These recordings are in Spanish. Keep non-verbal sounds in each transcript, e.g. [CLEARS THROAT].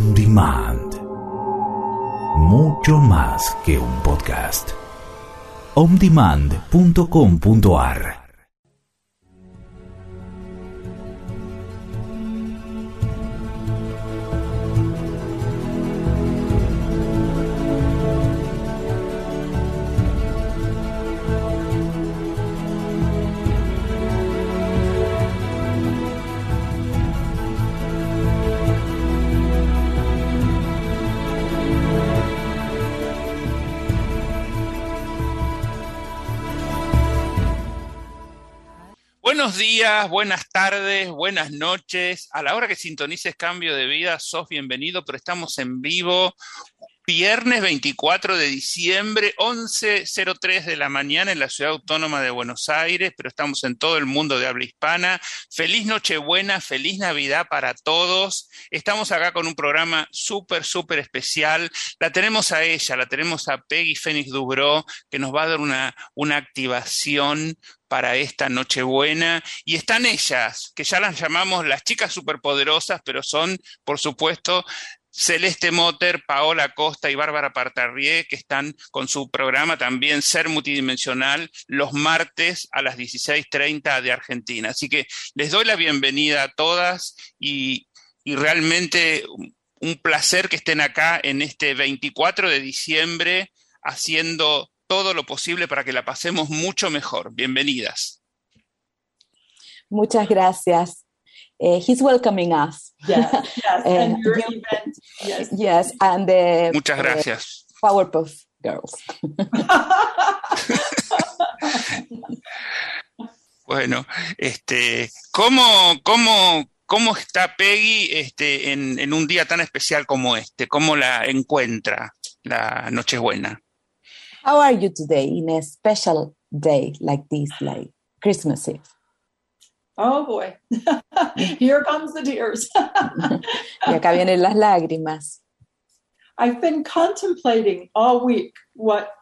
On Demand. Mucho más que un podcast. ondemand.com.ar buenas tardes, buenas noches. A la hora que sintonices Cambio de Vida, sos bienvenido, pero estamos en vivo. Viernes 24 de diciembre, 11.03 de la mañana en la ciudad autónoma de Buenos Aires, pero estamos en todo el mundo de habla hispana. Feliz Nochebuena, feliz Navidad para todos. Estamos acá con un programa súper, súper especial. La tenemos a ella, la tenemos a Peggy Fénix Dubró, que nos va a dar una, una activación para esta Nochebuena. Y están ellas, que ya las llamamos las chicas superpoderosas, pero son, por supuesto, Celeste Motter, Paola Costa y Bárbara Partarrié, que están con su programa también Ser Multidimensional los martes a las 16.30 de Argentina. Así que les doy la bienvenida a todas y, y realmente un placer que estén acá en este 24 de diciembre haciendo todo lo posible para que la pasemos mucho mejor. Bienvenidas. Muchas gracias. Uh, he's welcoming us. Yes, [LAUGHS] yes, and your you- event, yes. Yes, and the Muchas gracias. uh, Powerpuff Girls. [LAUGHS] Bueno, este, ¿cómo, cómo, cómo está Peggy este, en, en un día tan especial como este? ¿Cómo la encuentra la Nochebuena? How are you today in a special day like this, like Christmas Eve? oh boy, [LAUGHS] here comes the tears. [LAUGHS] Y acá vienen las lágrimas. I've been contemplating all week what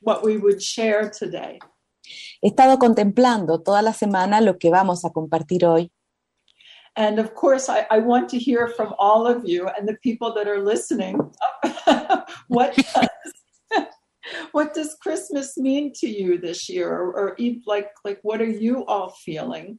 what we would share today. He estado contemplando toda la semana lo que vamos a compartir hoy. And of course, I, I want to hear from all of you and the people that are listening. [LAUGHS] what does, what does Christmas mean to you this year, or, or like like what are you all feeling?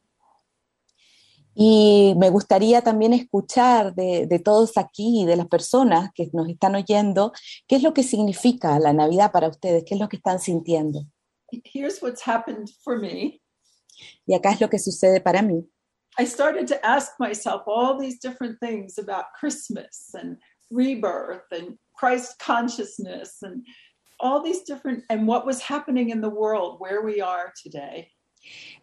Y me gustaría también escuchar de, de todos aquí, de las personas que nos están oyendo, qué es lo que significa la Navidad para ustedes, qué es lo que están sintiendo. Here's what's happened for me. Y acá es lo que sucede para mí. I started to ask myself all these different things about Christmas and rebirth and Christ consciousness and all these different and what was happening in the world where we are today.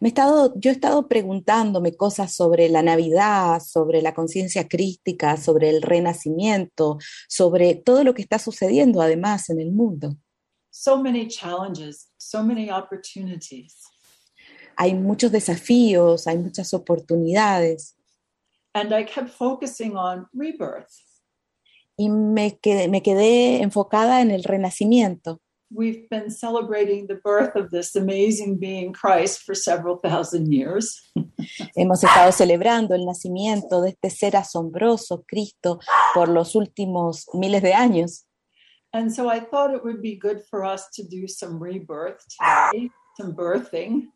Me he estado, yo he estado preguntándome cosas sobre la Navidad, sobre la conciencia crística, sobre el renacimiento, sobre todo lo que está sucediendo además en el mundo. So many challenges, so many opportunities. Hay muchos desafíos, hay muchas oportunidades And I kept focusing on rebirth. Y me quedé, me quedé enfocada en el renacimiento. We've been celebrating the birth of this amazing being Christ for several thousand years. [LAUGHS] Hemos estado celebrando el nacimiento de este ser asombroso, Cristo, por los últimos miles de años. And so I thought it would be good for us to do some rebirth today, some birthing.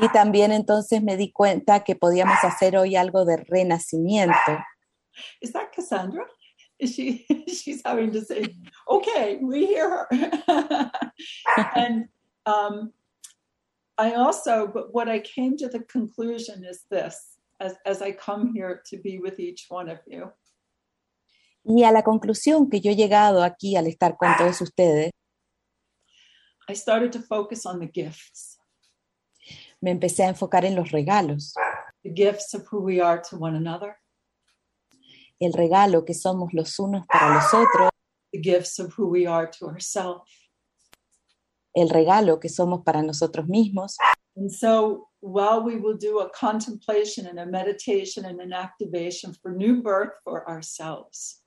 Y también entonces me di cuenta que podíamos hacer hoy algo de renacimiento. Is that Cassandra? [LAUGHS] She she's having to say, okay, we hear her. [LAUGHS] and um, I also, but what I came to the conclusion is this as, as I come here to be with each one of you. Y a la conclusión que yo he llegado aquí al estar con todos ustedes, I started to focus on the gifts, me empecé a enfocar en los regalos, the gifts of who we are to one another, el regalo que somos los unos para los otros, the gifts of who we are to ourselves. el regalo que somos para nosotros mismos. And so while we will do a contemplation and a meditation and an activation for new birth for ourselves,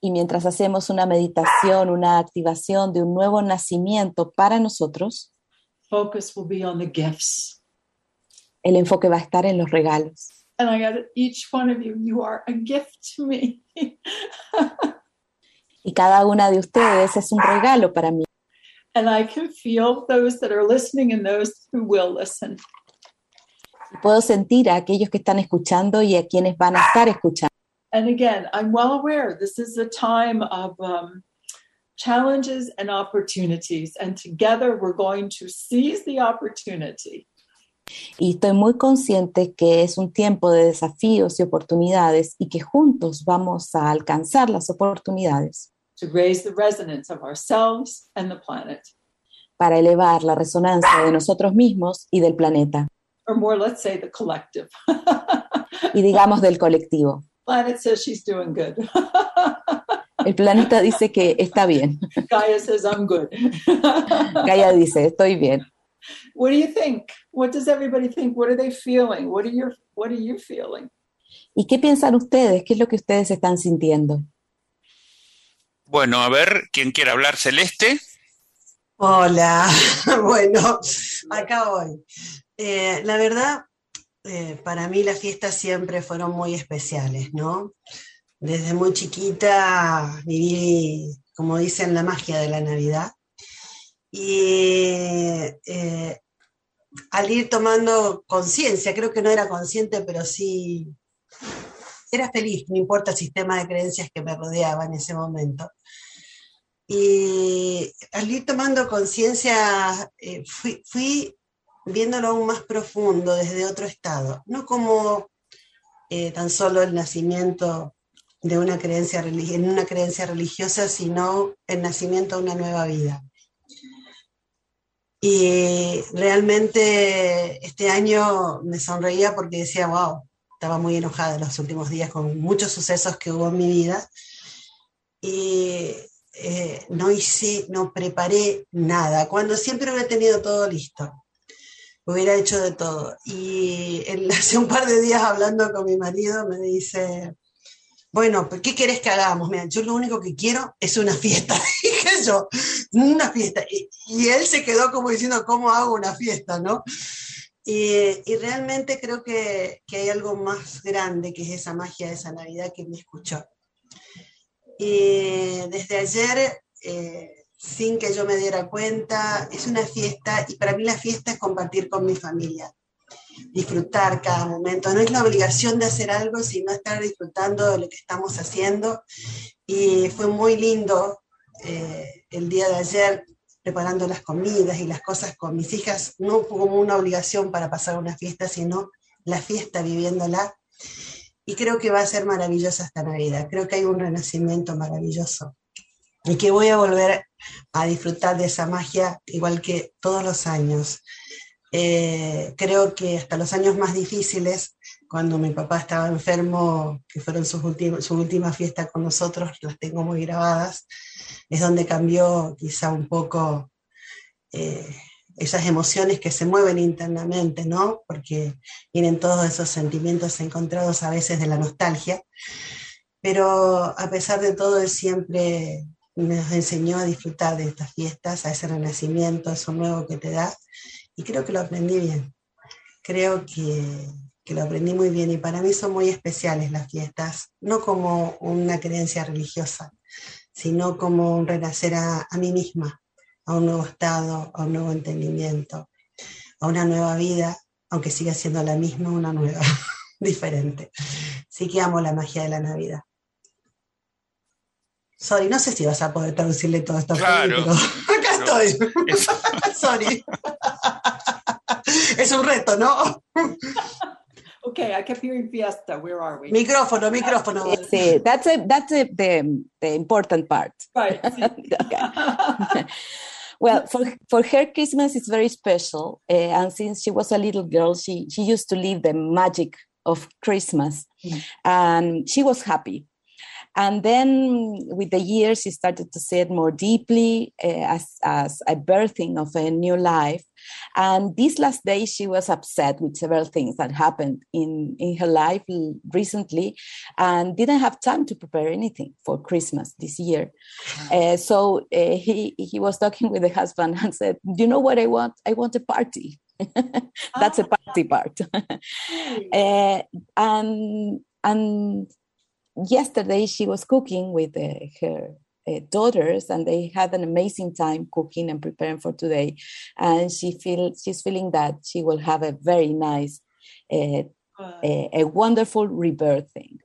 Y mientras hacemos una meditación, una activación de un nuevo nacimiento para nosotros, focus will be on the gifts. el enfoque va a estar en los regalos. And I got each one of you, you are a gift to me. Y cada una de ustedes es un regalo para mí. and I can feel those that are listening and those who will listen. Y puedo sentir a aquellos que están escuchando y a quienes van a estar escuchando. And again, I'm well aware this is a time of um, challenges and opportunities, and together we're going to seize the opportunity Y estoy muy consciente que es un tiempo de desafíos y oportunidades y que juntos vamos a alcanzar las oportunidades to raise the resonance of ourselves and the planet. para elevar la resonancia de nosotros mismos y del planeta, Or more, let's say the collective. y digamos del colectivo. [LAUGHS] planet says she's doing good. [LAUGHS] El planeta dice que está bien. Gaia says I'm good. Gaia dice, estoy bien. What do you think? What does everybody think? What are they feeling? What are your what are you feeling? ¿Y qué piensan ustedes? ¿Qué es lo que ustedes están sintiendo? Bueno, a ver, ¿quién quiere hablar? Celeste. Hola, [LAUGHS] bueno, acá voy. Eh, la verdad, eh, para mí las fiestas siempre fueron muy especiales, ¿no? Desde muy chiquita viví, como dicen, la magia de la Navidad. Y eh, al ir tomando conciencia, creo que no era consciente, pero sí era feliz, no importa el sistema de creencias que me rodeaba en ese momento. Y al ir tomando conciencia, eh, fui, viéndolo aún más profundo, desde otro estado, no como eh, tan solo el nacimiento de una creencia en una creencia religiosa, sino el nacimiento de una nueva vida. Y realmente este año me sonreía porque decía, wow, estaba muy enojada en los últimos días con muchos sucesos que hubo en mi vida. Y eh, no hice, no preparé nada, cuando siempre hubiera tenido todo listo. Hubiera hecho de todo. Y él, [LAUGHS] hace un par de días hablando con mi marido me dice, bueno, ¿qué querés que hagamos? Mira, yo lo único que quiero es una fiesta. [LAUGHS] Yo, una fiesta. Y, él se quedó como diciendo, ¿cómo hago una fiesta? ¿no? Y, y realmente creo que, que hay algo más grande que es esa magia de esa Navidad que me escuchó. Y desde ayer, eh, sin que yo me diera cuenta, es una fiesta y para mí la fiesta es compartir con mi familia, disfrutar cada momento. No es la obligación de hacer algo, sino estar disfrutando de lo que estamos haciendo. Y fue muy lindo eh, el día de ayer preparando las comidas y las cosas con mis hijas, no como una obligación para pasar una fiesta, sino la fiesta viviéndola y creo que va a ser maravillosa esta Navidad. Creo que hay un renacimiento maravilloso y que voy a volver a disfrutar de esa magia igual que todos los años. Eh, creo que hasta los años más difíciles, cuando mi papá estaba enfermo, que fueron sus últimos, su última fiesta con nosotros, las tengo muy grabadas, es donde cambió quizá un poco eh, esas emociones que se mueven internamente, ¿no? Porque vienen todos esos sentimientos encontrados a veces de la nostalgia, pero a pesar de todo, él siempre nos enseñó a disfrutar de estas fiestas, a ese renacimiento, a eso nuevo que te da, y creo que lo aprendí bien. Creo que, que lo aprendí muy bien y para mí son muy especiales las fiestas, no como una creencia religiosa, sino como un renacer a, a mí misma, a un nuevo estado, a un nuevo entendimiento, a una nueva vida, aunque siga siendo la misma, una nueva, [LAUGHS] diferente. Sí que amo la magia de la Navidad. Sorry, no sé si vas a poder traducirle todo esto, Claro. pero [LAUGHS] acá No. estoy. Eso. [LAUGHS] Sorry. es un reto, ¿no? Okay, I kept hearing fiesta. Where are we? Micrófono, micrófono. Sí, that's, a- that's a- the, the important part. Right. [LAUGHS] Okay. Well, for for her, Christmas is very special, uh, and since she was a little girl, she she used to live the magic of Christmas, Mm. and she was happy. And then, with the years, she started to see it more deeply uh, as as a birthing of a new life. And this last day, she was upset with several things that happened in, in her life recently and didn't have time to prepare anything for Christmas this year. Uh, so uh, he, he was talking with the husband and said, You know what I want? I want a party. [LAUGHS] That's a party part. [LAUGHS] uh, and, and yesterday she was cooking with uh, her uh, daughters and they had an amazing time cooking and preparing for today. And she feels she's feeling that she will have a very nice uh, a, a, wonderful rebirthing.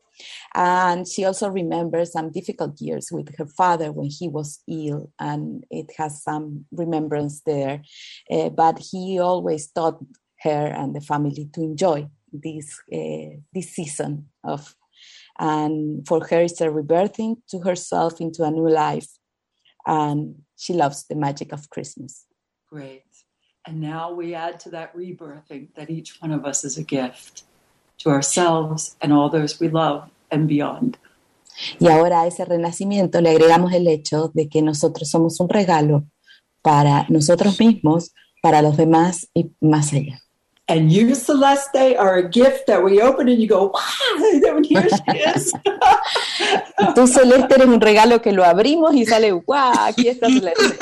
And she also remembers some difficult years with her father when he was ill and it has some remembrance there. Uh, but he always taught her and the family to enjoy this uh, this season of and for her, it's a rebirthing to herself into a new life. And she loves the magic of Christmas. Great. And now we add to that rebirthing that each one of us is a gift to ourselves and all those we love and beyond. Y ahora a ese renacimiento le agregamos el hecho de que nosotros somos un regalo para nosotros mismos, para los demás y más allá. And you, Celeste, are a gift that we open and you go, wow, here she is. [LAUGHS] Tú, Celeste, eres un regalo que lo abrimos y sale, wow, aquí está Celeste. [LAUGHS]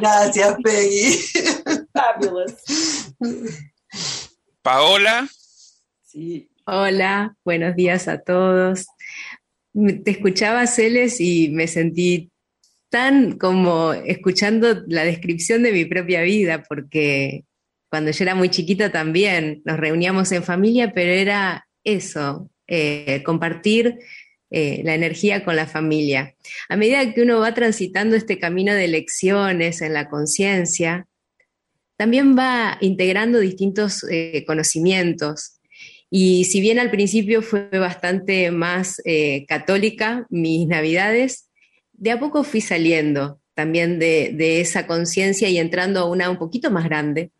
Gracias, Peggy. Fabulous. Paola. Sí. Hola, buenos días a todos. Te escuchaba, Celes, y me sentí tan como escuchando la descripción de mi propia vida, porque cuando yo era muy chiquita también nos reuníamos en familia, pero era eso, eh, compartir eh, la energía con la familia. A medida que uno va transitando este camino de lecciones en la conciencia, también va integrando distintos eh, conocimientos. Y si bien al principio fue bastante más católica mis navidades, de a poco fui saliendo también de, esa conciencia y entrando a una un poquito más grande,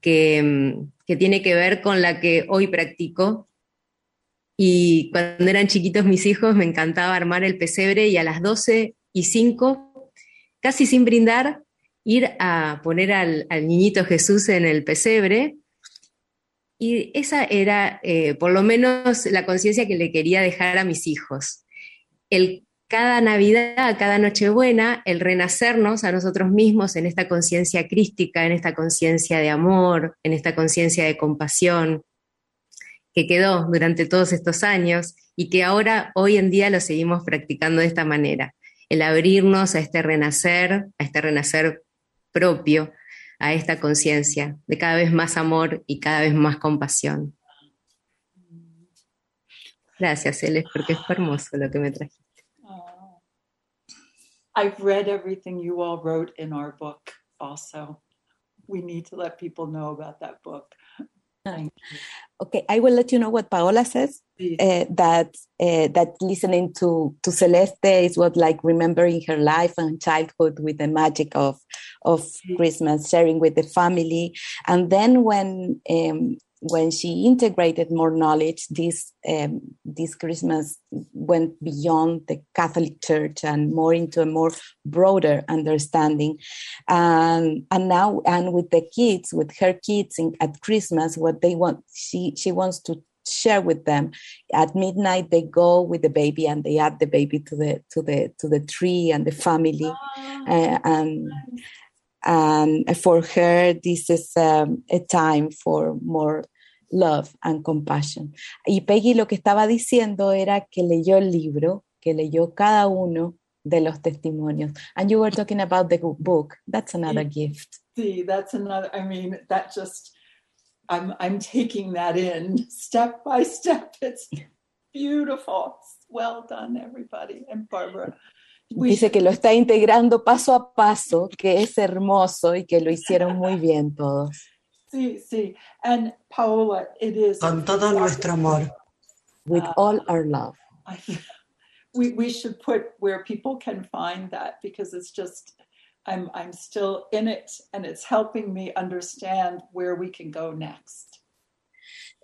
que, mm, que, tiene que ver con la que hoy practico. Y cuando eran chiquitos mis hijos me encantaba armar el pesebre y a las 12 y 5, casi sin brindar, ir a poner al, niñito Jesús en el pesebre. Y esa era eh, por lo menos la conciencia que le quería dejar a mis hijos. El cada Navidad, cada Nochebuena, el renacernos a nosotros mismos en esta conciencia crística, en esta conciencia de amor, en esta conciencia de compasión, que quedó durante todos estos años y que ahora, hoy en día, lo seguimos practicando de esta manera. El abrirnos a este renacer, a este renacer propio, a esta conciencia de cada vez más amor y cada vez más compasión. Gracias, Celes, porque es hermoso lo que me trajiste. I've read everything you all wrote in our book also. We need to let people know about that book. Okay, I will let you know what Paola says. Uh, that uh, that listening to to Celeste is what like remembering her life and childhood with the magic of of Christmas, sharing with the family, and then when um, when she integrated more knowledge, this um, this Christmas went beyond the Catholic Church and more into a more broader understanding. And and now and with the kids, with her kids in, at Christmas, what they want, she she wants to share with them. At midnight they go with the baby and they add the baby to the to the to the tree and the family. Oh, uh, and and for her this is um, a time for more love and compassion. Y Peggy lo que estaba diciendo era que leyó el libro, que leyó cada uno de los testimonios. And you were talking about the book. That's another gift. See, that's another. I mean, that just I'm I'm taking that in step by step. It's beautiful. Well done, everybody. And Barbara. Dice que lo está integrando paso a paso, que es hermoso y que lo hicieron muy bien todos. Sí, sí. And Paola, it is. Con todo nuestro amor. With uh, all our love. I, [LAUGHS] we, we should put where people can find that because it's just, I'm, I'm still in it and it's helping me understand where we can go next.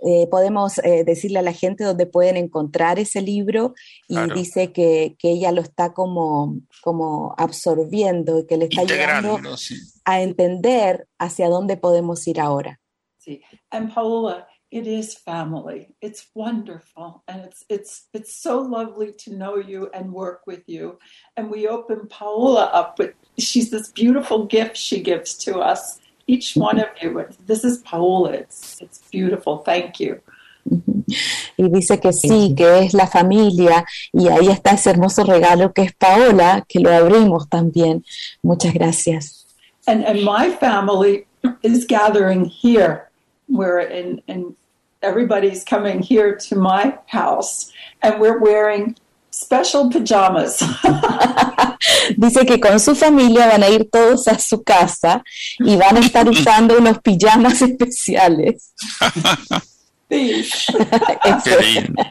Eh, podemos eh, decirle a la gente dónde pueden encontrar ese libro y Claro. dice que, que ella lo está como, como absorbiendo y que le está ayudando sí. a entender hacia dónde podemos ir ahora. See, and Paola, it is family. It's wonderful, and it's it's it's so lovely to know you and work with you. And we open Paola up with she's this beautiful gift she gives to us, each one of you. This is Paola. It's it's beautiful. Thank you. Y dice que sí, que es la familia y ahí está ese hermoso regalo que es Paola, que lo abrimos también. Muchas gracias. And and my family is gathering here. We're in in everybody's coming here to my house, and we're wearing special pajamas. [LAUGHS] Dice que con su familia van a ir todos a su casa y van a estar [LAUGHS] usando unos pijamas especiales. [LAUGHS] Qué lindo.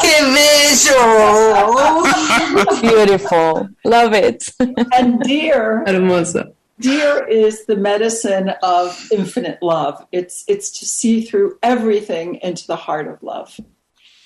¡Qué bello! Beautiful. Love it. and dear Hermoso. dear is the medicine of infinite love it's it's to see through everything into the heart of love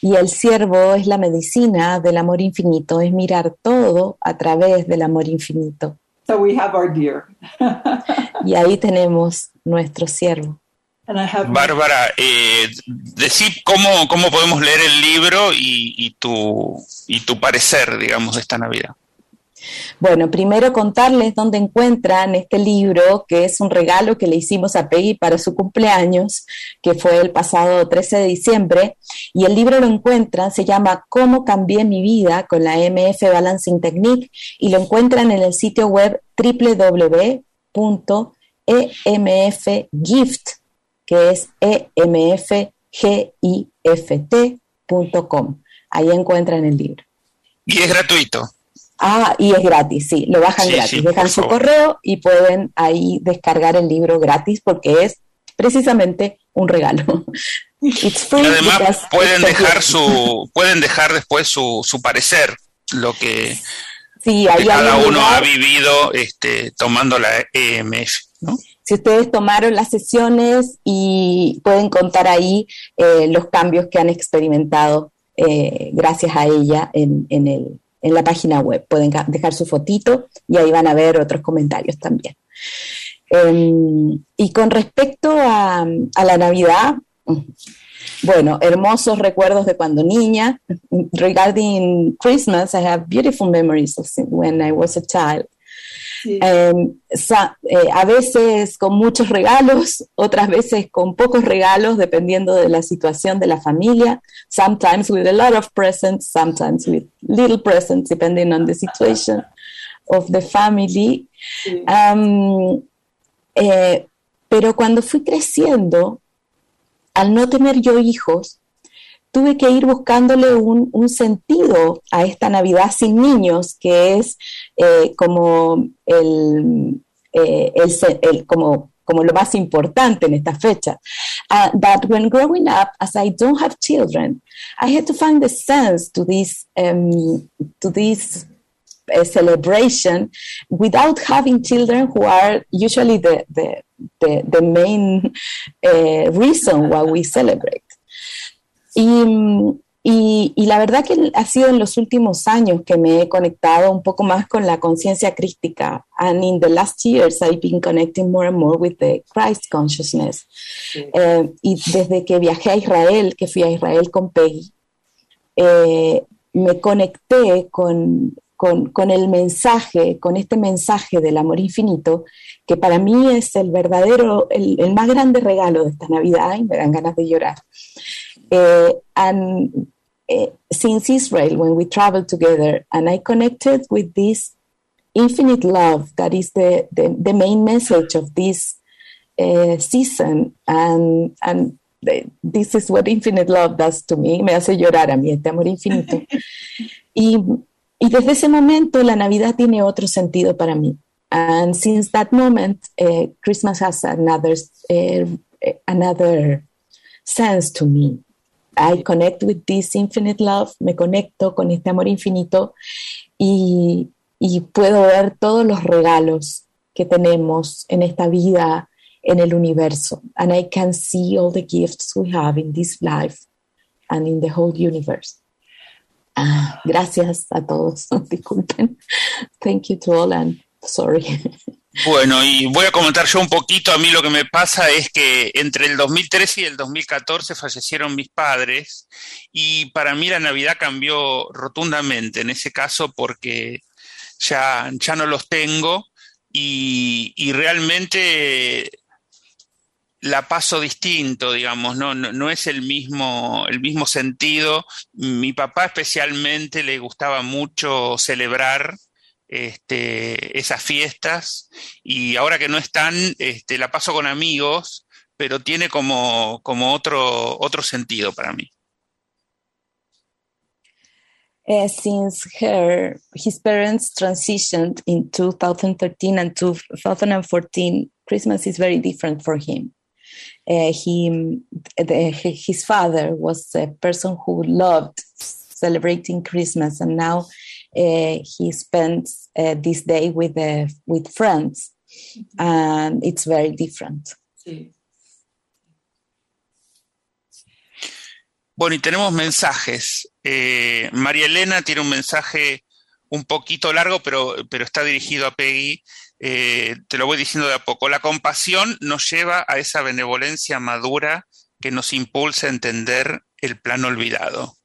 Y el siervo es la medicina del amor infinito, es mirar todo a través del amor infinito. so we have our dear [LAUGHS] Y ahí tenemos nuestro siervo. and i have Bárbara, eh, decí cómo, cómo podemos leer el libro y, y tu, y tu parecer, digamos, de esta Navidad. Bueno, primero contarles dónde encuentran este libro, que es un regalo que le hicimos a Peggy para su cumpleaños, que fue el pasado 13 de diciembre. Y el libro lo encuentran, se llama Cómo cambié mi vida con la MF Balancing Technique y lo encuentran en el sitio web www.emfgift, que es emfgift.com. Ahí encuentran el libro. Y es gratuito. Ah, y es gratis, sí, lo bajan Sí, gratis. sí, Dejan su favor. correo y pueden ahí descargar el libro gratis porque es precisamente un regalo. [LAUGHS] It's free Y además because pueden dejar gift. su, pueden dejar después su, su parecer, lo que, Sí, que ahí hay cada un uno ha vivido este, tomando la EMF, ¿no? Si ustedes tomaron las sesiones y pueden contar ahí eh, los cambios que han experimentado eh, gracias a ella en, en el, en la página web. Pueden dejar su fotito y ahí van a ver otros comentarios también. Em, y con respecto a, a la Navidad, mm, bueno, hermosos recuerdos de cuando niña. [LAUGHS] Regarding Christmas, I have beautiful memories of when I was a child. Sí. Sa- eh, a veces con muchos regalos, [LAUGHS] otras veces con pocos regalos, dependiendo de la situación de la familia. Sometimes with a lot of presents, sometimes with little presents, depending on the situation of the family. Sí. Am, eh, pero cuando fui creciendo, al no tener yo hijos, tuve que ir buscándole un, un sentido a esta Navidad sin niños, que es eh, como, el, eh, el el- como, como lo más importante en esta fecha. Uh, but when growing up, as I don't have children, I had to find the sense to this, um, to this uh, celebration without having children who are usually the, the, the, the main uh, reason why we celebrate. Y, y, y la verdad que ha sido en los últimos años que me he conectado un poco más con la conciencia crística. And in the last years I've been connecting more and more with the Christ consciousness. Sí. Eh, y desde que viajé a Israel, que fui a Israel con Peggy, eh, me conecté con, con, con el mensaje, con este mensaje del amor infinito, que para mí es el verdadero, el, el más grande regalo de esta Navidad y me dan ganas de llorar. Eh, and since Israel, when we traveled together, and I connected with this infinite love that is the, the, the main message of this uh, season, and, and the- this is what infinite love does to me, me hace llorar a mí, este amor infinito. [LAUGHS] y, y desde ese momento la Navidad tiene otro sentido para mí. And since that moment, uh, Christmas has another, uh, another sense to me. I connect with this infinite love, me conecto con este amor infinito y, y puedo ver todos los regalos que tenemos en esta vida en el universo. And I can see all the gifts we have in this life and in the whole universe. Ah, gracias a todos. [LAUGHS] Disculpen. Thank you to all and sorry. [LAUGHS] Bueno, y voy a comentar yo un poquito. A mí lo que me pasa es que entre el 2013 y el 2014 fallecieron mis padres y para mí la Navidad cambió rotundamente en ese caso porque ya, ya no los tengo y, y realmente la paso distinto, digamos, no, no, no, es el mismo, el mismo sentido. Mi papá especialmente le gustaba mucho celebrar este, esas fiestas y ahora que no están, este, la paso con amigos, pero tiene como, como otro, otro sentido para mí. Uh, since her his parents transitioned in 2013 and 2014 christmas is very different for him uh, he the, his father was a person who loved celebrating christmas and now he spends uh, this day with with friends and it's very different Sí. Bueno, y tenemos mensajes. Eh, María Elena tiene un mensaje un poquito largo, pero, pero está dirigido a Peggy. Eh, te lo voy diciendo de a poco. La compasión nos lleva a esa benevolencia madura que nos impulsa a entender el plan olvidado.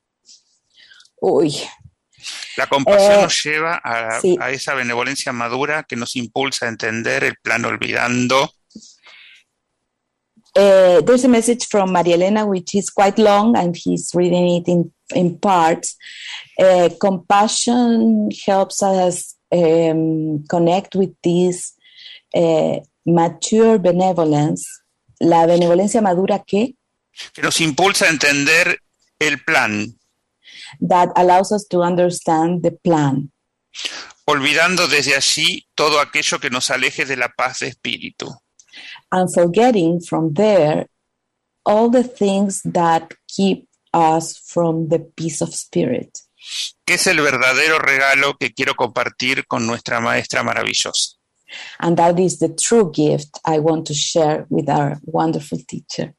uy La compasión Eh, nos lleva a, sí. a esa benevolencia madura que nos impulsa a entender el plan olvidando. Uh, there's a message from Maria Elena, which is quite long, and he's reading it in, in parts. Uh, compassion helps us um, connect with this uh, mature benevolence, la benevolencia madura que que nos impulsa a entender el plan, that allows us to understand the plan, olvidando desde allí todo aquello que nos aleje de la paz de espíritu. and forgetting from there all the things that keep us from the peace of spirit. que es el verdadero regalo que quiero compartir con nuestra maestra maravillosa. And that is the true gift I want to share with our wonderful teacher.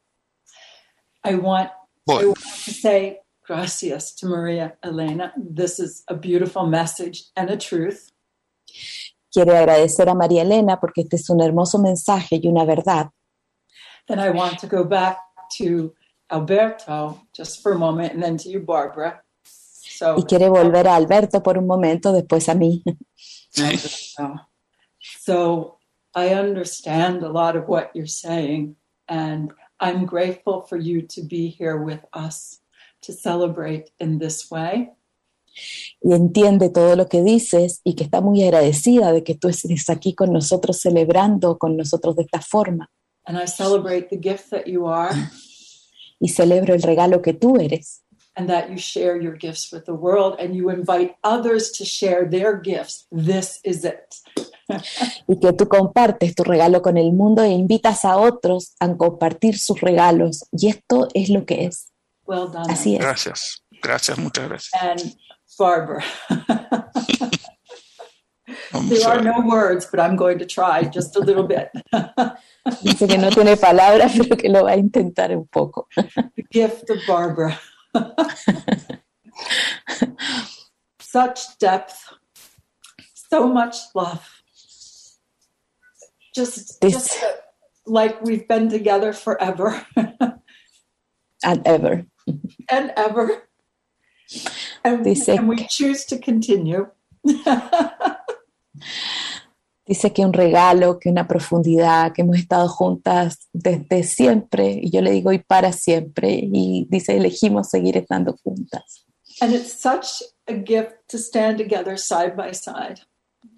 I want, I want to say gracias to Maria Elena. This is a beautiful message and a truth. Quiero agradecer a María Elena porque este es un hermoso mensaje y una verdad. Then I want to go back to Alberto just for a moment and then to you, Barbara. So, Y quiere volver a Alberto por un momento, después a mí. [LAUGHS] So I understand a lot of what you're saying, and I'm grateful for you to be here with us to celebrate in this way. Y entiende todo lo que dices y que está muy agradecida de que tú estés aquí con nosotros celebrando con nosotros de esta forma. And I celebrate the gift that you are Y celebro el regalo que tú eres and that you share your gifts with the world and you invite others to share their gifts. This is it. [LAUGHS] y que tú compartes tu regalo con el mundo e invitas a otros a compartir sus regalos. Y esto es lo que es. Well done. Así es. gracias, gracias, muchas gracias. And Barbara. [LAUGHS] There a are no words, but I'm going to try just a little bit. [LAUGHS] Dice que no tiene palabras, [LAUGHS] pero que lo va a intentar un poco. the gift of Barbara. Such depth, so much love. Just, This- just like we've been together forever And ever. And ever. And, Dice and we que- choose to continue. [LAUGHS] Dice que un regalo, que una profundidad, que hemos estado juntas desde siempre, y yo le digo y para siempre, y dice elegimos seguir estando juntas. and it's such a gift to stand together side by side.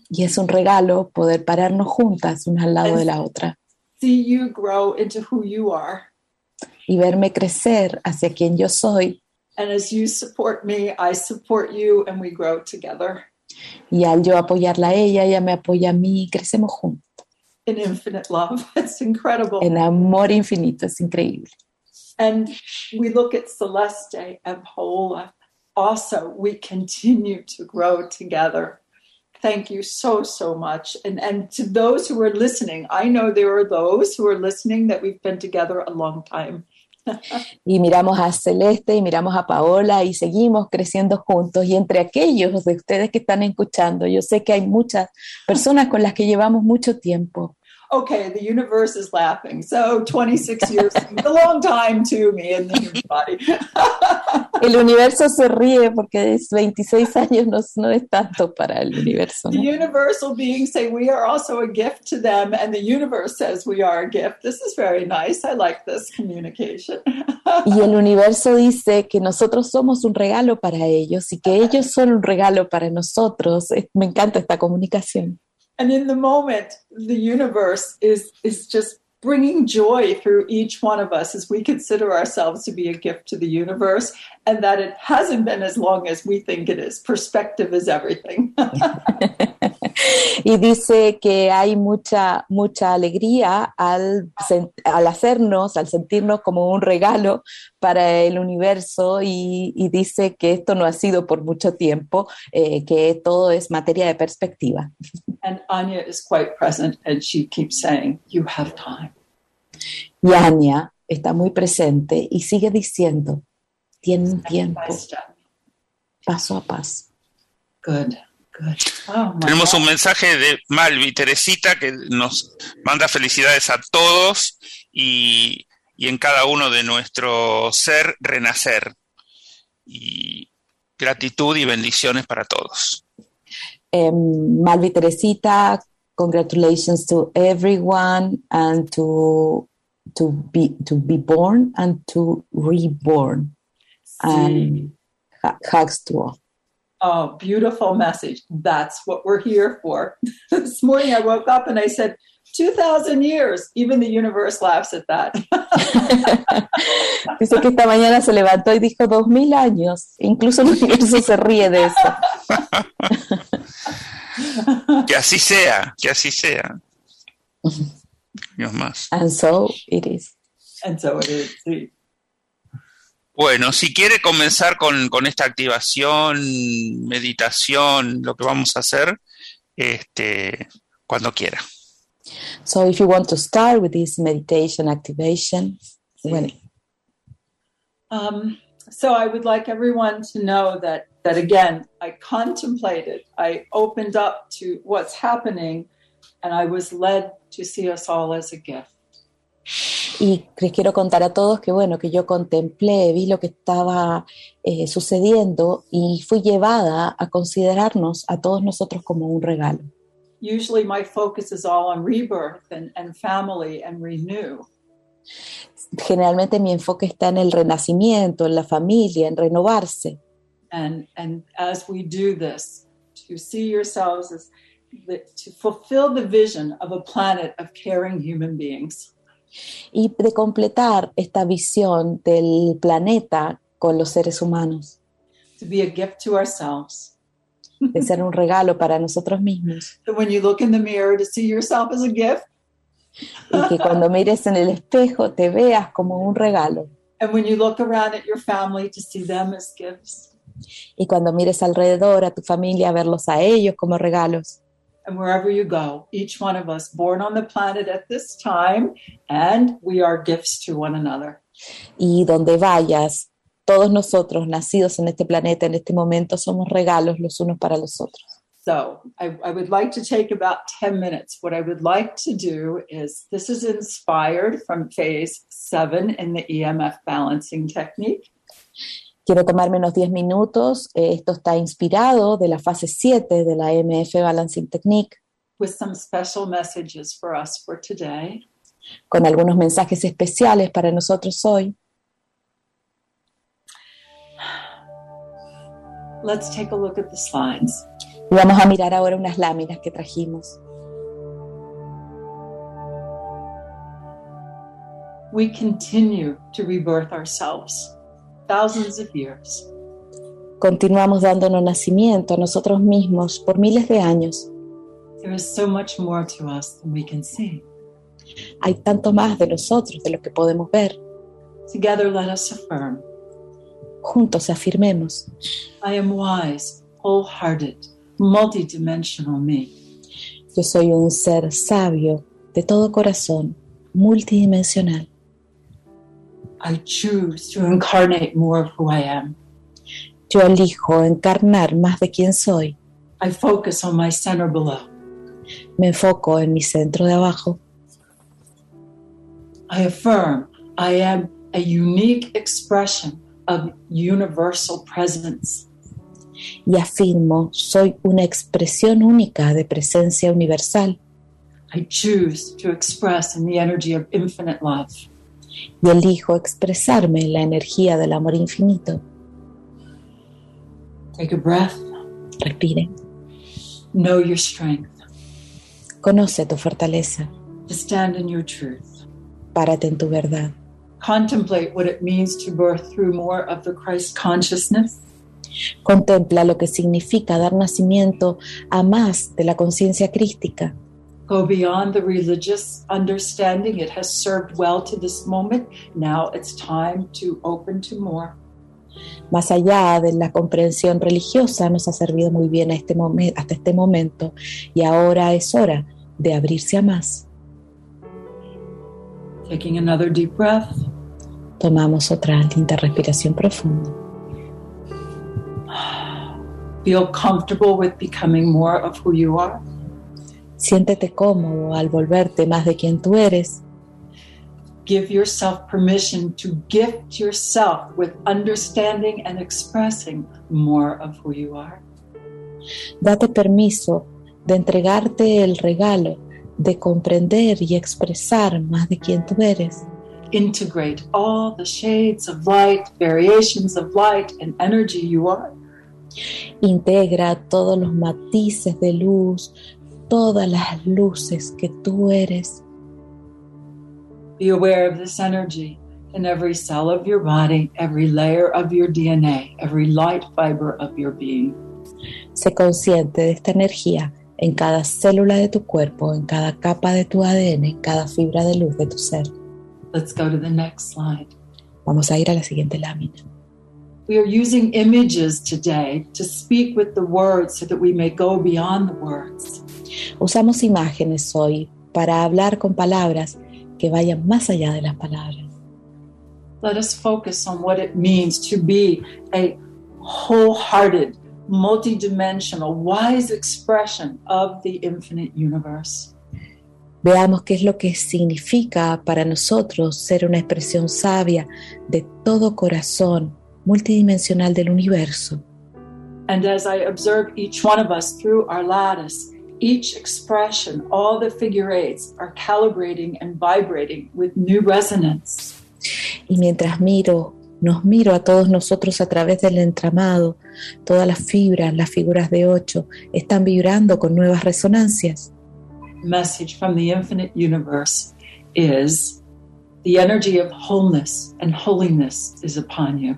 Y es un regalo poder pararnos juntas, una al lado de la otra, See you grow into who you are. Y verme crecer hacia quien yo soy, And as you support me, I support you, and we grow together y al yo apoyarla a ella, ella me apoya a mí, y crecemos juntos, in infinite love. [LAUGHS] It's incredible. en amor infinito, es increíble. And we look at Celeste and Paola. Also, we continue to grow together thank you so so much and and to those who are listening i know there are those who are listening that we've been together a long time [LAUGHS] Y miramos a Celeste y miramos a Paola y seguimos creciendo juntos. Y entre aquellos de ustedes que están escuchando, yo sé que hay muchas personas con las que llevamos mucho tiempo. Okay the universe is laughing so 26 years seems [LAUGHS] a long time to me in the human body El universo se ríe porque es 26 años no, no es tanto para el universo. the universal beings say we are also a gift to them and the universe says we are a gift this is very nice i like this communication Y el universo dice que nosotros somos un regalo para ellos y que ellos son un regalo para nosotros. Me encanta esta comunicación. And in the moment the universe is is just bringing joy through each one of us as we consider ourselves to be a gift to the universe and that it hasn't been as long as we think it is. Perspective is everything. [LAUGHS] Y dice que hay mucha, mucha alegría al, al hacernos, al sentirnos como un regalo para el universo y, y dice que esto no ha sido por mucho tiempo, eh, que todo es materia de perspectiva. and anya is quite present and she keeps saying you have time Y Anya está muy presente y sigue diciendo, tienen tiempo, paso a paso. good good oh Tenemos God. un mensaje de Malvi, Teresita, que nos manda felicidades a todos y, y en cada uno de nuestro ser renacer. Y gratitud y bendiciones para todos. Um, Malvi Teresita, congratulations to everyone and to to be to be born and to reborn. And hu- hugs to all. Oh, beautiful message. That's what we're here for. [LAUGHS] this morning I woke up and I said, 2,000 years. Even the universe laughs at that. [LAUGHS] Dice que esta mañana se levantó y dijo dos mil años. Incluso el universo se ríe de eso. [LAUGHS] Que así sea, que así sea. Dios más. And so it is. and so it is. Bueno, si quiere comenzar con, con esta activación, meditación, lo que vamos a hacer, este, cuando quiera. So if you want to start with this meditation activation, bueno, Um, so I would like everyone to know that that again, I contemplated, I opened up to what's happening, and I was led to see us all as a gift. y les quiero contar a todos que bueno, que yo contemplé, vi lo que estaba eh, sucediendo y fui llevada a considerarnos a todos nosotros como un regalo. Usually my focus is all on rebirth and, and family and renew. Generalmente mi enfoque está en el renacimiento, en la familia, en renovarse. and and as we do this to see yourselves as the, to fulfill the vision of a planet of caring human beings y de completar esta visión del planeta con los seres humanos, to be a gift to ourselves de ser un regalo para nosotros mismos. that [LAUGHS] when you look in the mirror to see yourself as a gift Y que cuando mires en el espejo te veas como un regalo. and when you look around at your family to see them as gifts Y cuando mires alrededor a tu familia, verlos a ellos como regalos. and wherever you go each one of us born on the planet at this time and we are gifts to one another Y donde vayas, todos nosotros nacidos en este planeta, en este momento, somos regalos los unos para los otros. So I, I would like to take about 10 minutes. What I would like to do is this is inspired from phase seven in the EMF balancing technique. Quiero tomarme unos 10 minutos. Esto está inspirado de la fase 7 de la MF Balancing Technique, with some special messages for us for today. con algunos mensajes especiales para nosotros hoy. Let's take a look at the slides. Y vamos a mirar ahora unas láminas que trajimos. We continue to rebirth ourselves thousands of years. Continuamos dándonos nacimiento a nosotros mismos por miles de años. There is so much more to us than we can see. Hay tanto más de nosotros de lo que podemos ver. Together, let us affirm Juntos afirmemos. I am wise, wholehearted, multidimensional me. Yo soy un ser sabio de todo corazón, multidimensional. I choose to incarnate more of who I am. Yo elijo encarnar más de quien soy. I focus on my center below. Me enfoco en mi centro de abajo. I affirm I am a unique expression of universal presence. Y afirmo, soy una expresión única de presencia universal. I choose to express in the energy of infinite love. Y elijo expresarme en la energía del amor infinito. Take a breath. Respire. Know your strength. Conoce tu fortaleza. To stand in your truth. Párate en tu verdad. Contemplate what it means to birth through more of the Christ consciousness. Contempla lo que significa dar nacimiento a más de la conciencia crística. Go beyond the religious understanding. It has served well to this moment. Now it's time to open to more. Más allá de la comprensión religiosa, nos ha servido muy bien a este momen- hasta este momento y ahora es hora de abrirse a más. Taking another deep breath. Tomamos otra linda respiración profunda. Feel comfortable with becoming more of who you are. Siéntete cómodo al volverte más de quien tú eres. Give yourself permission to gift yourself with understanding and expressing more of who you are. Date permiso de entregarte el regalo de comprender y expresar más de quien tú eres. Integrate all the shades of light, variations of light, and energy you are. Integra todos los matices de luz, todas las luces que tú eres. Be aware of this energy in every cell of your body, every layer of your DNA, every light fiber of your being. Sé consciente de esta energía en cada célula de tu cuerpo, en cada capa de tu ADN, en cada fibra de luz de tu ser. Let's go to the next slide. Vamos a ir a la siguiente lámina. We are using images today to speak with the words so that we may go beyond the words. Usamos imágenes hoy para hablar con palabras que vayan más allá de las palabras. Let us focus on what it means to be a wholehearted, multidimensional, wise expression of the infinite universe. Veamos qué es lo que significa para nosotros ser una expresión sabia de todo corazón multidimensional del universo. And as I observe each one of us through our lattice, each expression, all the figure eights are calibrating and vibrating with new resonance. Y mientras miro, nos miro a todos nosotros a través del entramado, todas las fibras, las figuras de ocho, están vibrando con nuevas resonancias. Message from the infinite universe is the energy of wholeness and holiness is upon you.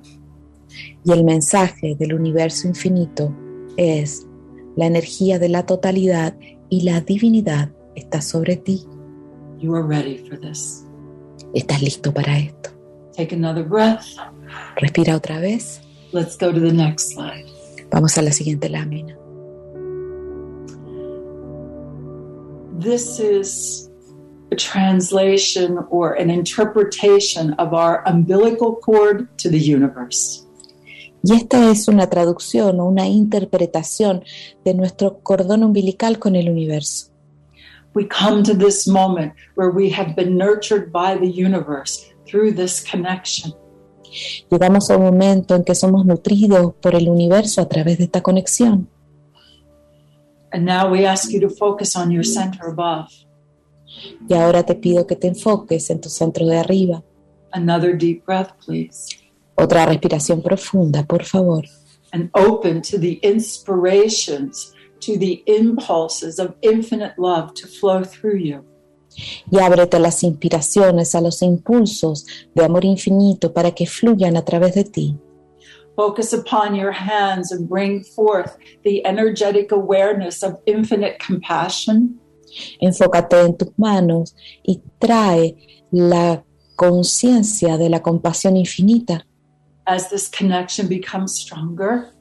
Y el mensaje del universo infinito es, la energía de la totalidad y la divinidad está sobre ti. You are ready for this. ¿Estás listo para esto? Take another breath. Respira otra vez. Let's go to the next slide. Vamos a la siguiente lámina. This is a translation or an interpretation of our umbilical cord to the universe. Y esta es una traducción o una interpretación de nuestro cordón umbilical con el universo. We come to this moment where we have been nurtured by the universe through this connection. Llegamos a un momento en que somos nutridos por el universo a través de esta conexión. And now we ask you to focus on your center above. Y ahora te pido que te enfoques en tu centro de arriba. Another deep breath, please. Otra respiración profunda, por favor. And open to the inspirations, to the impulses of infinite love to flow through you. Y ábrete a las inspiraciones, a los impulsos de amor infinito para que fluyan a través de ti. Focus upon your hands and bring forth the energetic awareness of infinite compassion, Enfócate en tus manos y trae la conciencia de la compasión infinita. As this connection becomes stronger.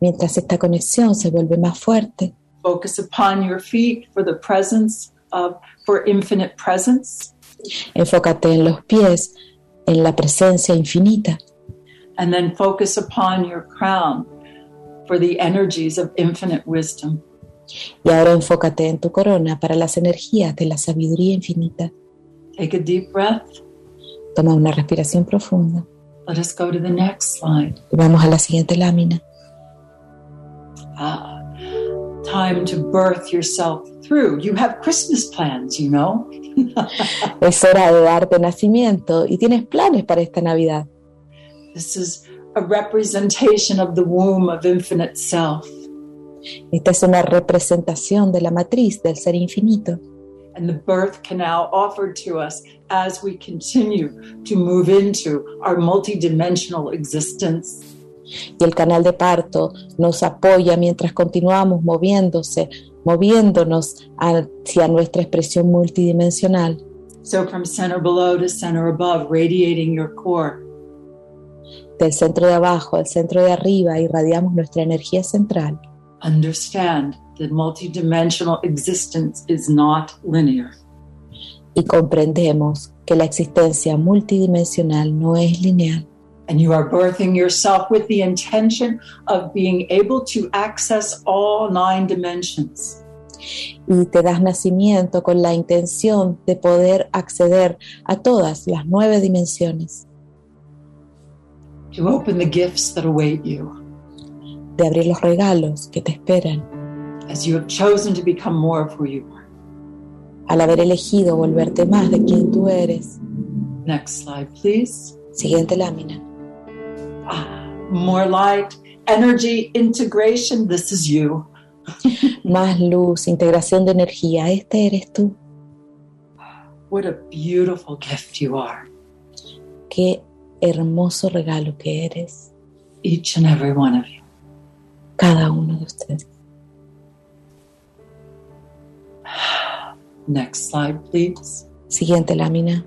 Mientras esta conexión se vuelve más fuerte, Focus upon your feet for the presence of, for infinite presence. enfócate en los pies, en la presencia infinita. And then focus upon your crown for the energies of infinite wisdom. Y ahora enfócate en tu corona para las energías de la sabiduría infinita. Take a deep breath. Toma una respiración profunda Let us go to the next slide. vamos a la siguiente lámina. Ah, time to birth yourself through. You have Christmas plans, you know. [LAUGHS] Es hora de darte nacimiento y tienes planes para esta Navidad. This is a representation of the womb of infinite self. Esta es una representación de la matriz del ser infinito and the birth canal offered to us as we continue to move into our multidimensional existence. y el canal de parto nos apoya mientras continuamos moviéndose, moviéndonos hacia nuestra expresión multidimensional. So, from center below to center above, radiating your core, Del centro de abajo al centro de arriba irradiamos nuestra energía central understand that multidimensional existence is not linear. y comprendemos que la existencia multidimensional no es lineal. And you are birthing yourself with the intention of being able to access all nine dimensions. Y te das nacimiento con la intención de poder acceder a todas las nueve dimensiones, to open the gifts that await you de abrir los regalos que te esperan as you have chosen to become more of who you are. al haber elegido volverte más de quien tú eres. Next slide, please. Siguiente lámina. Ah, more light, energy, integration. This is you. [LAUGHS] Más luz, integración de energía. Este eres tú. What a beautiful gift you are, Qué hermoso regalo que eres. each and every one of you. Cada uno de ustedes. Next slide, please. Siguiente lámina.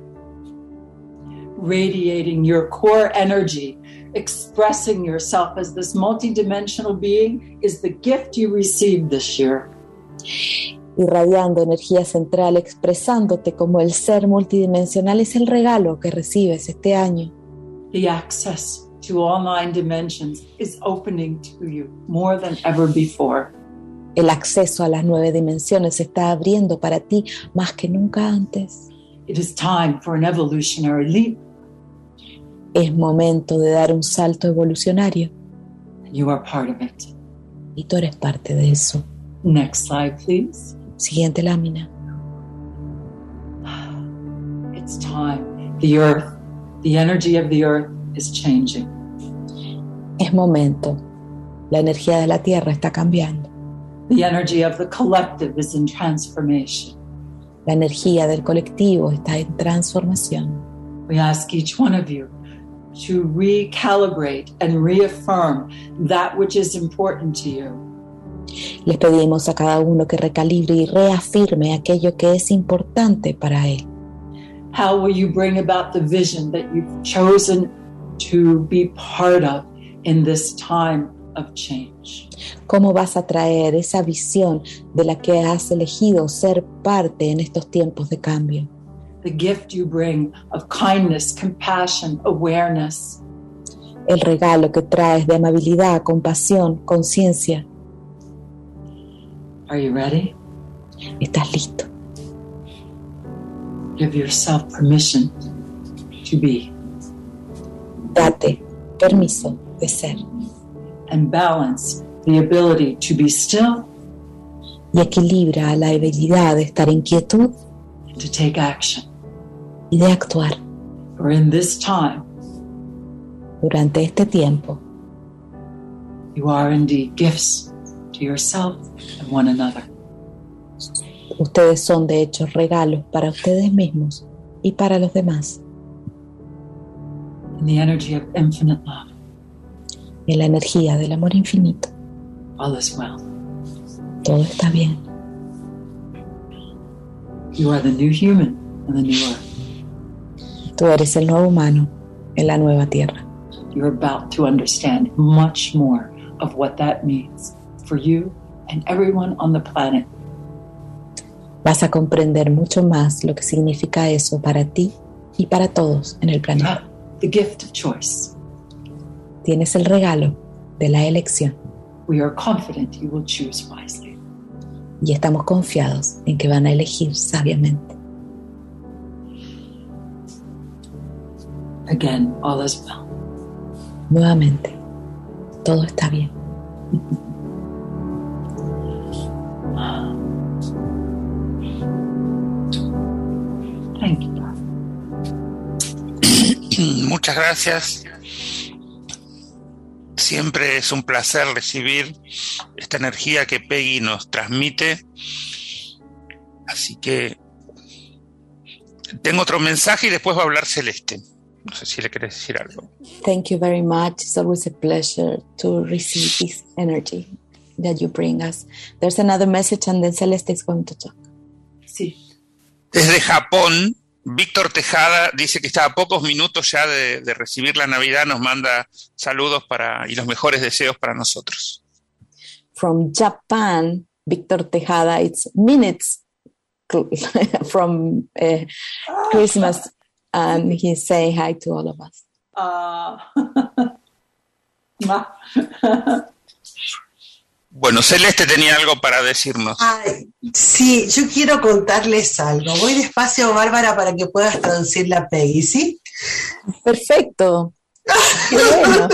Radiating your core energy, expressing yourself as this multidimensional being is the gift you received this year. Irradiando energía central, expresándote como el ser multidimensional es el regalo que recibes este año. The access to all nine dimensions is opening to you more than ever before. El acceso a las nueve dimensiones se está abriendo para ti más que nunca antes. It is time for an evolutionary leap. Es momento de dar un salto evolucionario You are part of it. y tú eres parte de eso. Next slide, please. Siguiente lámina. It's time. The earth, the energy of the earth is changing. Es momento. La energía de la Tierra está cambiando. The energy of the collective is in transformation. La energía del colectivo está en transformación. We ask each one of you to recalibrate and reaffirm that which is important to you. Les pedimos a cada uno que recalibre y reafirme aquello que es importante para él. How will you bring about the vision that you've chosen to be part of in this time of change? ¿Cómo vas a traer esa visión de la que has elegido ser parte en estos tiempos de cambio? The gift you bring of kindness, compassion, awareness. El regalo que traes de amabilidad, compasión, conciencia. Are you ready? ¿Estás listo? Give yourself permission to be Date permiso de ser and balance the ability to be still y equilibra la habilidad de estar en quietud and to take action. y de actuar. For in this time, Durante este tiempo, you are indeed gifts to yourself and one another. ustedes son de hecho regalos para ustedes mismos y para los demás. In the energy of infinite love, En la energía del amor infinito, all is well. todo está bien. You are the new human in the new earth. Tú eres el nuevo humano en la nueva tierra. You're about to understand much more of what that means for you and everyone on the planet. Vas a comprender mucho más lo que significa eso para ti y para todos en el planeta. have the gift of choice. Tienes el regalo de la elección We are confident you will choose wisely. y estamos confiados en que van a elegir sabiamente. Again, all is well. Nuevamente, todo está bien. Thank you. Muchas gracias. Siempre es un placer recibir esta energía que Peggy nos transmite. Así que tengo otro mensaje y después va a hablar Celeste. No sé si le querés decir algo. Thank you very much. It's always a pleasure to receive this energy that you bring us. There's another message, and then Celeste is going to talk. Sí. Desde Japón, Víctor Tejada dice que está a pocos minutos ya de, de recibir la Navidad. Nos manda saludos para, y los mejores deseos para nosotros. From Japan, Victor Tejada, it's minutes [LAUGHS] from uh, Christmas, and he's saying hi to all of us. [LAUGHS] Uh, [LAUGHS] Bueno, Celeste tenía algo para decirnos. Ay, sí, yo quiero contarles algo. Voy despacio, Bárbara, para que puedas traducir la Peggy, ¿sí? Perfecto. [LAUGHS] Qué bueno.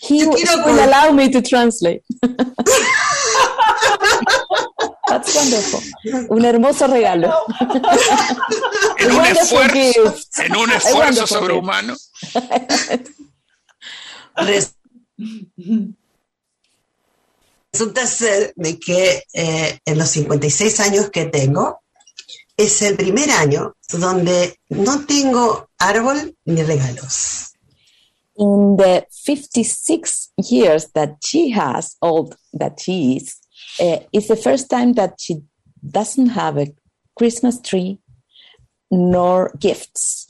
he, Yo quiero will allow me to translate. That's wonderful. Un hermoso regalo. En un esfuerzo, en un esfuerzo sobrehumano. Res- Resulta ser de que eh, en los 56 años que tengo, es el primer año donde no tengo árbol ni regalos. In the 56 years that she has, old that she is, uh, it's the first time that she doesn't have a Christmas tree nor gifts.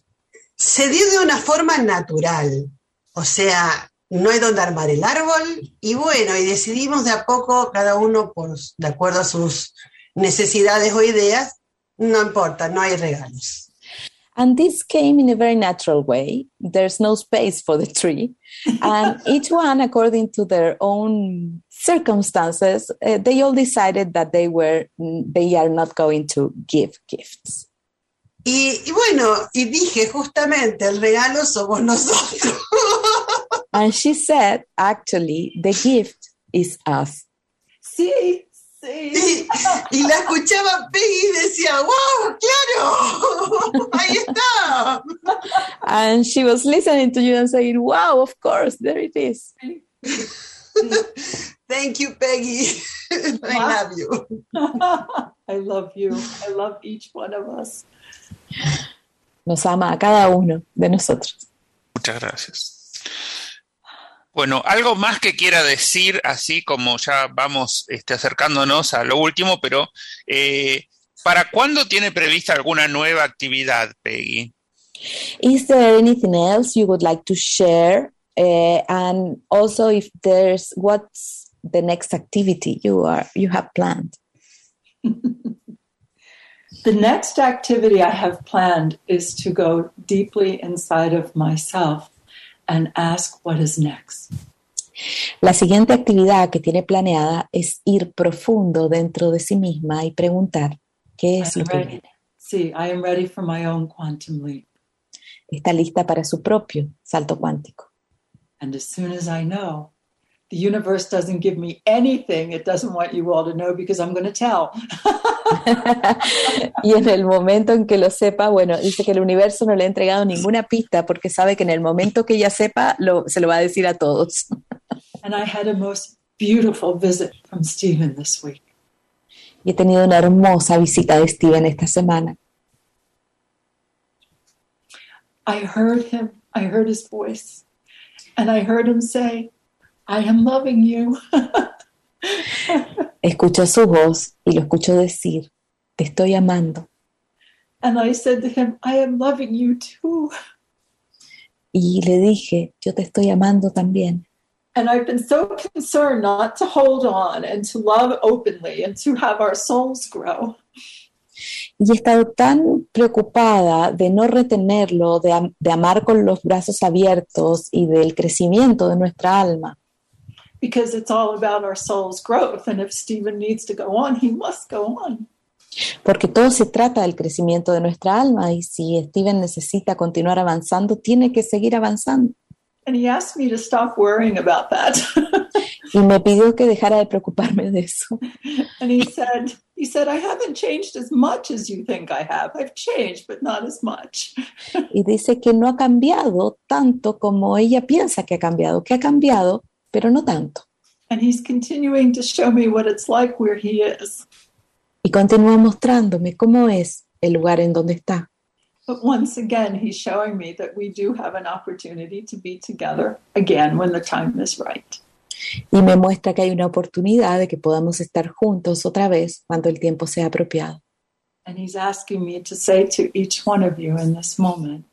Se dio de una forma natural, o sea, no hay donde armar el árbol y bueno, y decidimos de a poco, cada uno por, de acuerdo a sus necesidades o ideas, no importa, no hay regalos. And this came in a very natural way. There's no space for the tree. And [LAUGHS] each one, according to their own circumstances, uh, they all decided that they were they are not going to give gifts. Y, y bueno, y dije justamente, el regalo somos nosotros. And she said, actually, the gift is us. sí, sí. Y, [LAUGHS] y la escuchaba Peggy y decía, wow, claro, [LAUGHS] ahí está. And she was listening to you and saying, wow, of course, there it is. [LAUGHS] Thank you, Peggy. I love you. I love you. I love each one of us. Nos ama a cada uno de nosotros. Muchas gracias. Bueno, algo más que quiera decir, así como ya vamos este, acercándonos a lo último, pero eh, ¿para cuándo tiene prevista alguna nueva actividad, Peggy? Is there anything else you would like to share? Uh, and also, if there's what's the next activity you are you have planned? [LAUGHS] The next activity I have planned is to go deeply inside of myself and ask what is next. La siguiente actividad que tiene planeada es ir profundo dentro de sí misma y preguntar qué es I'm lo que ready. viene. I am ready for my own quantum leap. Está lista para su propio salto cuántico. And as soon as I know, the universe doesn't give me anything it doesn't want you all to know because I'm going to tell. [LAUGHS] y en el momento en que lo sepa, bueno, dice que el universo no le ha entregado ninguna pista porque sabe que en el momento que ella sepa, lo, se lo va a decir a todos. And I had a most beautiful visit from Stephen this week. Y he tenido una hermosa visita de Steven esta semana. I heard him, I heard his voice, and I heard him say, I am loving you. [LAUGHS] Escuchó su voz y lo escuchó decir, te estoy amando. and I said to him, I am loving you too. Y le dije, yo te estoy amando también. And I've been so concerned not to hold on and to love openly and to have our souls grow. Y he estado tan preocupada de no retenerlo, de, am- de amar con los brazos abiertos y del crecimiento de nuestra alma, because it's all about our soul's growth. And if Stephen needs to go on, he must go on. porque todo se trata del crecimiento de nuestra alma y si Steven necesita continuar avanzando, tiene que seguir avanzando. And he asked me to stop worrying about that. [LAUGHS] Y me pidió que dejara de preocuparme de eso. [LAUGHS] and he said, he said, I haven't changed as much as you think I have. I've changed, but not as much. [LAUGHS] Y dice que no ha cambiado tanto como ella piensa que ha cambiado, que ha cambiado, pero no tanto. And he's continuing to show me what it's like where he is. Y continúa mostrándome cómo es el lugar en donde está. But once again, he's showing me that we do have an opportunity to be together again when the time is right. Y me muestra que hay una oportunidad de que podamos estar juntos otra vez cuando el tiempo sea apropiado. And he's asking me to say to each one of you in this moment,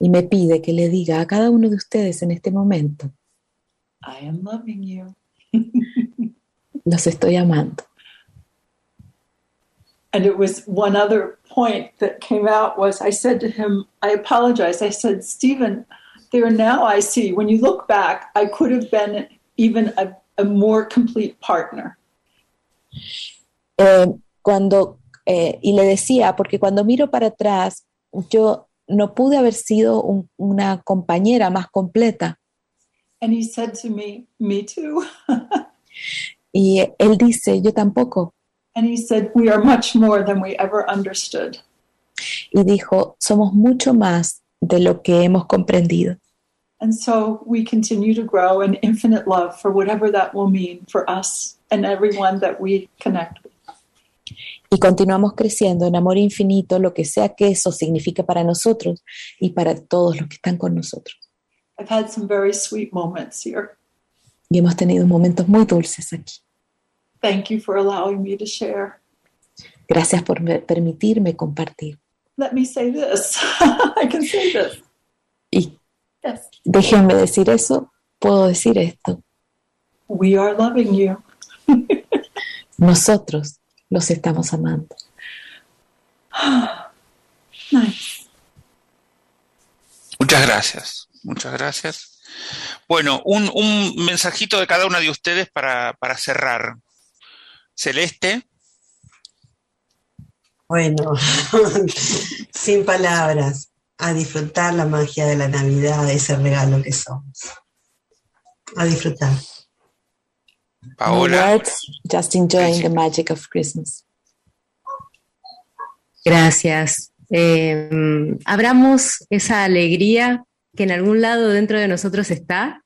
Y me pide que le diga a cada uno de ustedes en este momento, I am loving you. [LAUGHS] los estoy amando. And it was one other point that came out was I said to him, I apologize. I said, Stephen, there now I see, when you look back, I could have been even a, a more complete partner. Eh, cuando, eh, y le decía, porque cuando miro para atrás, yo no pude haber sido un- una compañera más completa. And he said to me, Me too. Y él dice, yo tampoco. [LAUGHS] and he said, We are much more than we ever understood. Y dijo, somos mucho más de lo que hemos comprendido. And so we continue to grow in infinite love for whatever that will mean for us and everyone that we connect with. Y continuamos creciendo en amor infinito, lo que sea que eso signifique para nosotros y para todos los que están con nosotros. I've had some very sweet moments here. Y hemos tenido momentos muy dulces aquí. Thank you for allowing me to share. Gracias por me- permitirme compartir. Let me say this. [LAUGHS] I can say this. Y Yes. déjenme decir eso, puedo decir esto. We are loving you. [LAUGHS] Nosotros los estamos amando. [SIGHS] [SIGHS] [SIGHS] Muchas gracias, muchas gracias. Bueno, un, un mensajito de cada una de ustedes para, para cerrar. Celeste, Bueno, [LAUGHS] sin palabras, a disfrutar la magia de la Navidad, ese regalo que somos. A disfrutar. Paola, words, just enjoying the magic of Christmas. Gracias. Eh, abramos esa alegría que en algún lado dentro de nosotros está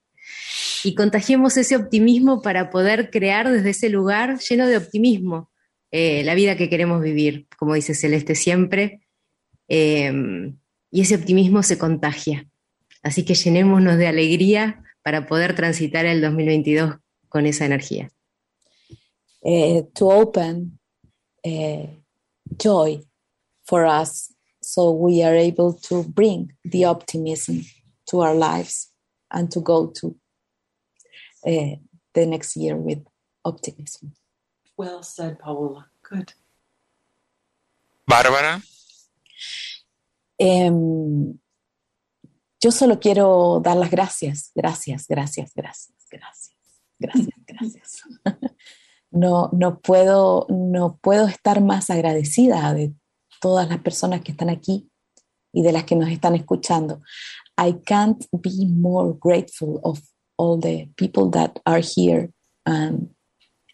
y contagiemos ese optimismo para poder crear desde ese lugar lleno de optimismo eh, la vida que queremos vivir, como dice Celeste siempre. Eh, y ese optimismo se contagia. Así que llenémonos de alegría para poder transitar el 2022 con esa energía. eh, to open eh, joy for us so we are able to bring the optimism to our lives and to go to eh, the next year with optimism. Well said, Paola. Good. Bárbara, Em, yo solo quiero dar las gracias, gracias, gracias, gracias, gracias, gracias, gracias. [LAUGHS] No, no, puedo, no puedo estar más agradecida de todas las personas que están aquí y de las que nos están escuchando. I can't be more grateful of all the people that are here and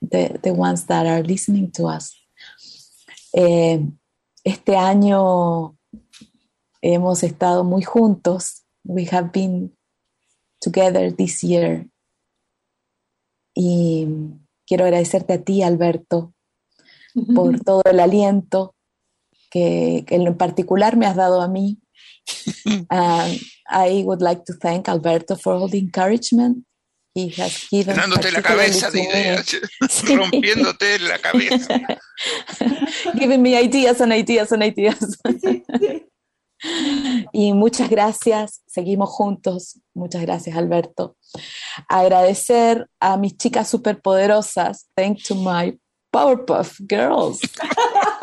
the, the ones that are listening to us. Eh, este año hemos estado muy juntos. We have been together this year. Y quiero agradecerte a ti, Alberto, [LAUGHS] por todo el aliento que, que en particular me has dado a mí. And [CLEARS THROAT] I would like to thank Alberto for all the encouragement he has given. llenándote la cabeza de to me. ideas, [LAUGHS] [LAUGHS] Sí. rompiéndote la cabeza. [LAUGHS] Giving me ideas and ideas and ideas. Sí, sí. Y muchas gracias, seguimos juntos. Muchas gracias, Alberto. Agradecer a mis chicas superpoderosas. Thank to my Powerpuff Girls.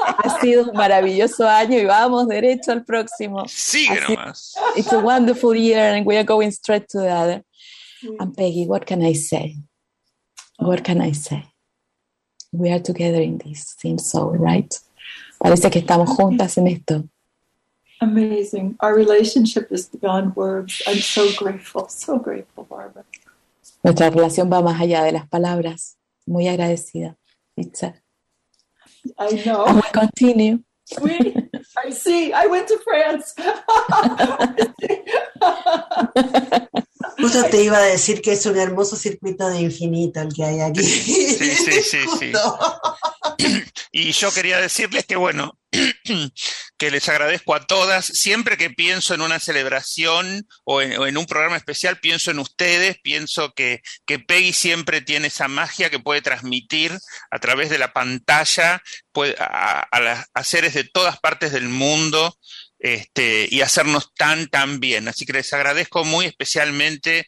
Ha sido un maravilloso año y vamos derecho al próximo. Sigue nomás. It's a wonderful year and we are going straight to the other. And Peggy, what can I say? What can I say? We are together in this, seems so, right? Parece que estamos juntas en esto. Amazing. Our relationship is beyond words. I'm so grateful, so grateful, Barbara. Nuestra relación va más allá de las palabras. Muy agradecida. Itza. I know. And we continue. We, I see. I went to France. [LAUGHS] [LAUGHS] Justo te iba a decir que es un hermoso circuito de infinito el que hay aquí. Sí, sí, sí, sí. Y yo quería decirles que, bueno, [CLEARS THROAT] que les agradezco a todas. Siempre que pienso en una celebración o en, o en un programa especial, pienso en ustedes, pienso que, que Peggy siempre tiene esa magia que puede transmitir a través de la pantalla puede- a, a las- a seres de todas partes del mundo este, y hacernos tan, tan bien. Así que les agradezco muy especialmente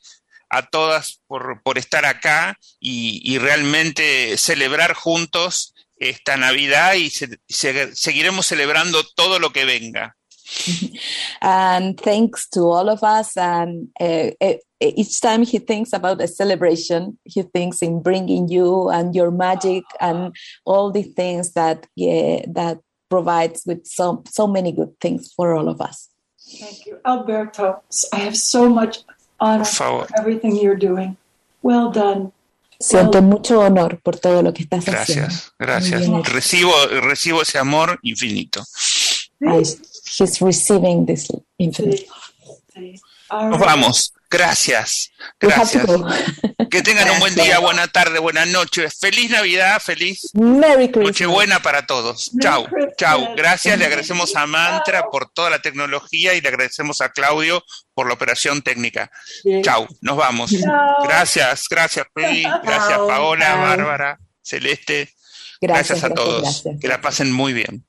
a todas por, por estar acá y, y realmente celebrar juntos esta Navidad y se- se- seguiremos celebrando todo lo que venga. [LAUGHS] And thanks to all of us. And uh, each time he thinks about a celebration, he thinks in bringing you and your magic and all the things that yeah, that provides with so so many good things for all of us. Thank you, Alberto. I have so much honor for everything you're doing. Well done. Siento mucho honor por todo lo que estás haciendo. Gracias, gracias. Recibo, recibo ese amor infinito. I- he's receiving this infinite. See, see. All Nos vamos. Gracias. Gracias. Que tengan un buen día, buena tarde, buena noche. Feliz Navidad, feliz Merry. Nochebuena para todos. Christmas. chau. Gracias. Le agradecemos a Mantra por toda la tecnología y le agradecemos a Claudio por la operación técnica. Chau, nos vamos. Chao. Gracias, gracias, Peggy. Gracias, Chao, Paola, chao. Bárbara, Celeste. Gracias, a todos. gracias. Que la pasen muy bien.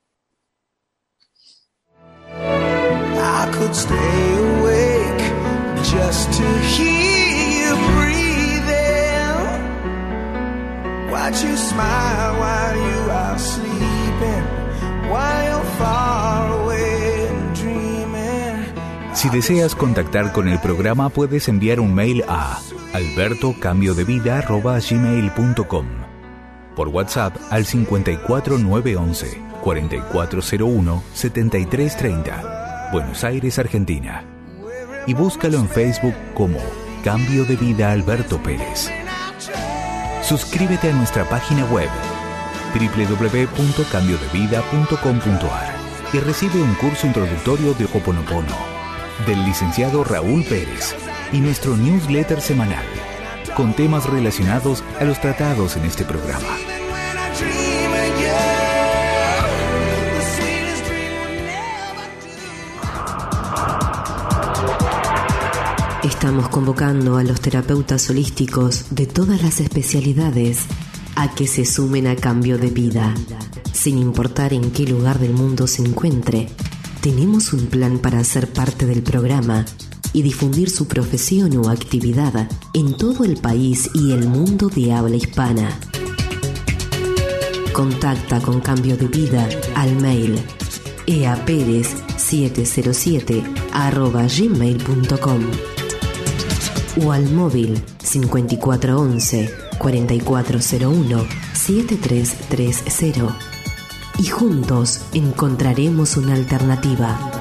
I could stay awake just to hear you breathing. Watch you smile while you are sleeping, while far away dreaming. Si deseas contactar con el programa puedes enviar un mail a albertocambiodevida.gmail.com Por WhatsApp al 54911 4401 7330 Buenos Aires, Argentina. Y búscalo en Facebook como Cambio de Vida Alberto Pérez. Suscríbete a nuestra página web www.cambiodevida.com.ar y recibe un curso introductorio de Hoponopono del licenciado Raúl Pérez y nuestro newsletter semanal con temas relacionados a los tratados en este programa. Estamos convocando a los terapeutas holísticos de todas las especialidades a que se sumen a cambio de vida. Sin importar en qué lugar del mundo se encuentre, tenemos un plan para ser parte del programa y difundir su profesión o actividad en todo el país y el mundo de habla hispana. Contacta con Cambio de Vida al mail eaperez707 arroba gmail.com o al móvil 5411 4401 7330 y juntos encontraremos una alternativa.